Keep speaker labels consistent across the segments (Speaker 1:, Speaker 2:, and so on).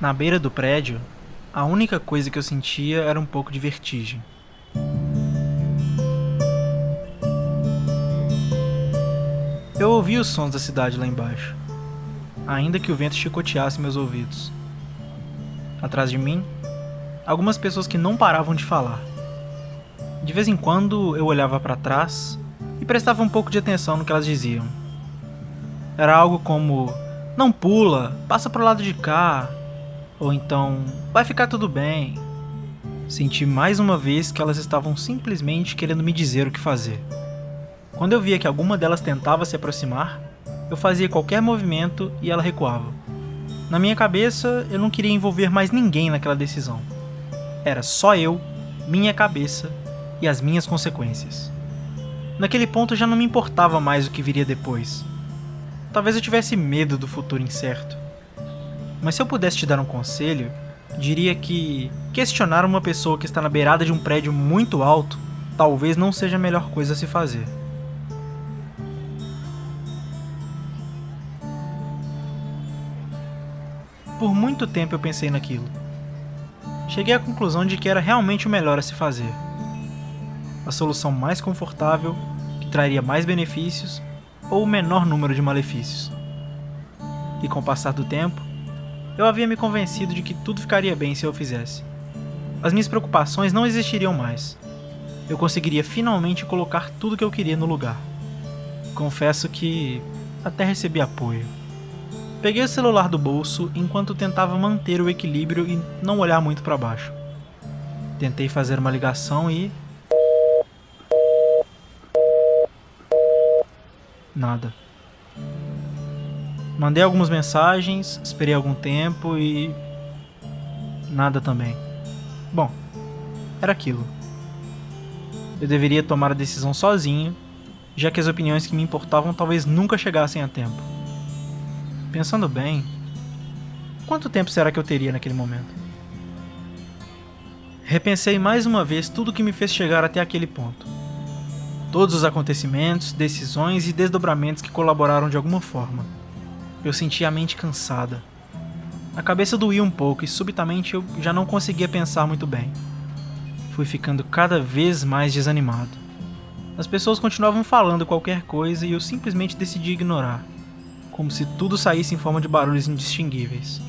Speaker 1: Na beira do prédio, a única coisa que eu sentia era um pouco de vertigem. Eu ouvia os sons da cidade lá embaixo, ainda que o vento chicoteasse meus ouvidos. Atrás de mim, algumas pessoas que não paravam de falar. De vez em quando eu olhava para trás e prestava um pouco de atenção no que elas diziam. Era algo como: não pula, passa pro lado de cá, ou então, vai ficar tudo bem. Senti mais uma vez que elas estavam simplesmente querendo me dizer o que fazer. Quando eu via que alguma delas tentava se aproximar, eu fazia qualquer movimento e ela recuava. Na minha cabeça, eu não queria envolver mais ninguém naquela decisão. Era só eu, minha cabeça e as minhas consequências. Naquele ponto já não me importava mais o que viria depois. Talvez eu tivesse medo do futuro incerto. Mas se eu pudesse te dar um conselho, diria que questionar uma pessoa que está na beirada de um prédio muito alto talvez não seja a melhor coisa a se fazer. Por muito tempo eu pensei naquilo. Cheguei à conclusão de que era realmente o melhor a se fazer. A solução mais confortável, que traria mais benefícios ou o menor número de malefícios. E com o passar do tempo, eu havia me convencido de que tudo ficaria bem se eu fizesse. As minhas preocupações não existiriam mais. Eu conseguiria finalmente colocar tudo que eu queria no lugar. Confesso que até recebi apoio. Peguei o celular do bolso enquanto tentava manter o equilíbrio e não olhar muito para baixo. Tentei fazer uma ligação e. Nada. Mandei algumas mensagens, esperei algum tempo e. nada também. Bom, era aquilo. Eu deveria tomar a decisão sozinho, já que as opiniões que me importavam talvez nunca chegassem a tempo. Pensando bem, quanto tempo será que eu teria naquele momento? Repensei mais uma vez tudo o que me fez chegar até aquele ponto. Todos os acontecimentos, decisões e desdobramentos que colaboraram de alguma forma eu sentia a mente cansada. A cabeça doía um pouco e subitamente eu já não conseguia pensar muito bem. Fui ficando cada vez mais desanimado. As pessoas continuavam falando qualquer coisa e eu simplesmente decidi ignorar, como se tudo saísse em forma de barulhos indistinguíveis.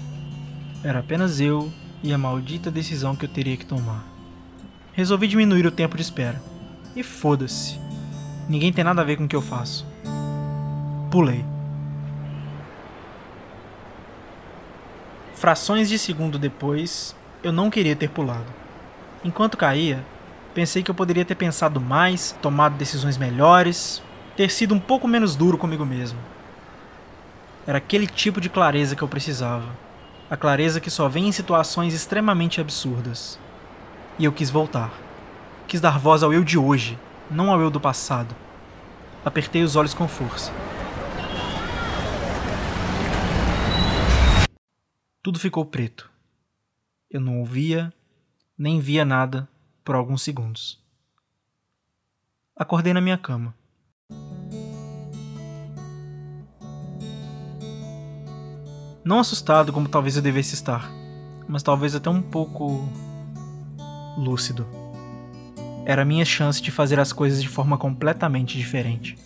Speaker 1: Era apenas eu e a maldita decisão que eu teria que tomar. Resolvi diminuir o tempo de espera. E foda-se. Ninguém tem nada a ver com o que eu faço. Pulei. Frações de segundo depois, eu não queria ter pulado. Enquanto caía, pensei que eu poderia ter pensado mais, tomado decisões melhores, ter sido um pouco menos duro comigo mesmo. Era aquele tipo de clareza que eu precisava. A clareza que só vem em situações extremamente absurdas. E eu quis voltar. Quis dar voz ao eu de hoje, não ao eu do passado. Apertei os olhos com força. Tudo ficou preto. Eu não ouvia, nem via nada por alguns segundos. Acordei na minha cama. Não assustado como talvez eu devesse estar, mas talvez até um pouco lúcido. Era a minha chance de fazer as coisas de forma completamente diferente.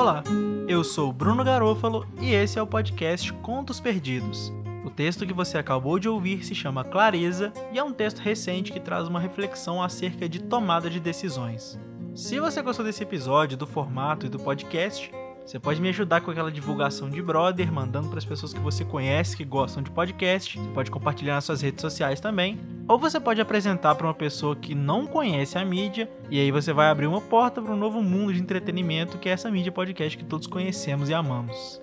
Speaker 1: Olá, eu sou Bruno Garofalo e esse é o podcast Contos Perdidos. O texto que você acabou de ouvir se chama Clareza e é um texto recente que traz uma reflexão acerca de tomada de decisões. Se você gostou desse episódio, do formato e do podcast, você pode me ajudar com aquela divulgação de brother, mandando para as pessoas que você conhece que gostam de podcast. Você pode compartilhar nas suas redes sociais também. Ou você pode apresentar para uma pessoa que não conhece a mídia, e aí você vai abrir uma porta para um novo mundo de entretenimento que é essa mídia podcast que todos conhecemos e amamos.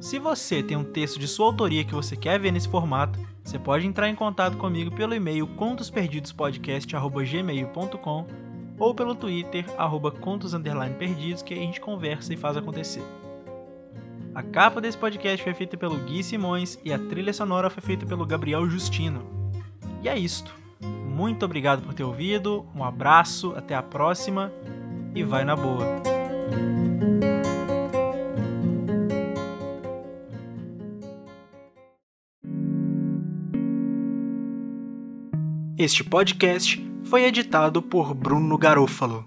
Speaker 1: Se você tem um texto de sua autoria que você quer ver nesse formato, você pode entrar em contato comigo pelo e-mail contosperdidospodcast.gmail.com ou pelo Twitter, arroba contos perdidos, que a gente conversa e faz acontecer. A capa desse podcast foi feita pelo Gui Simões e a trilha sonora foi feita pelo Gabriel Justino. E é isto. Muito obrigado por ter ouvido, um abraço, até a próxima e vai na boa. Este podcast foi editado por Bruno Garofalo.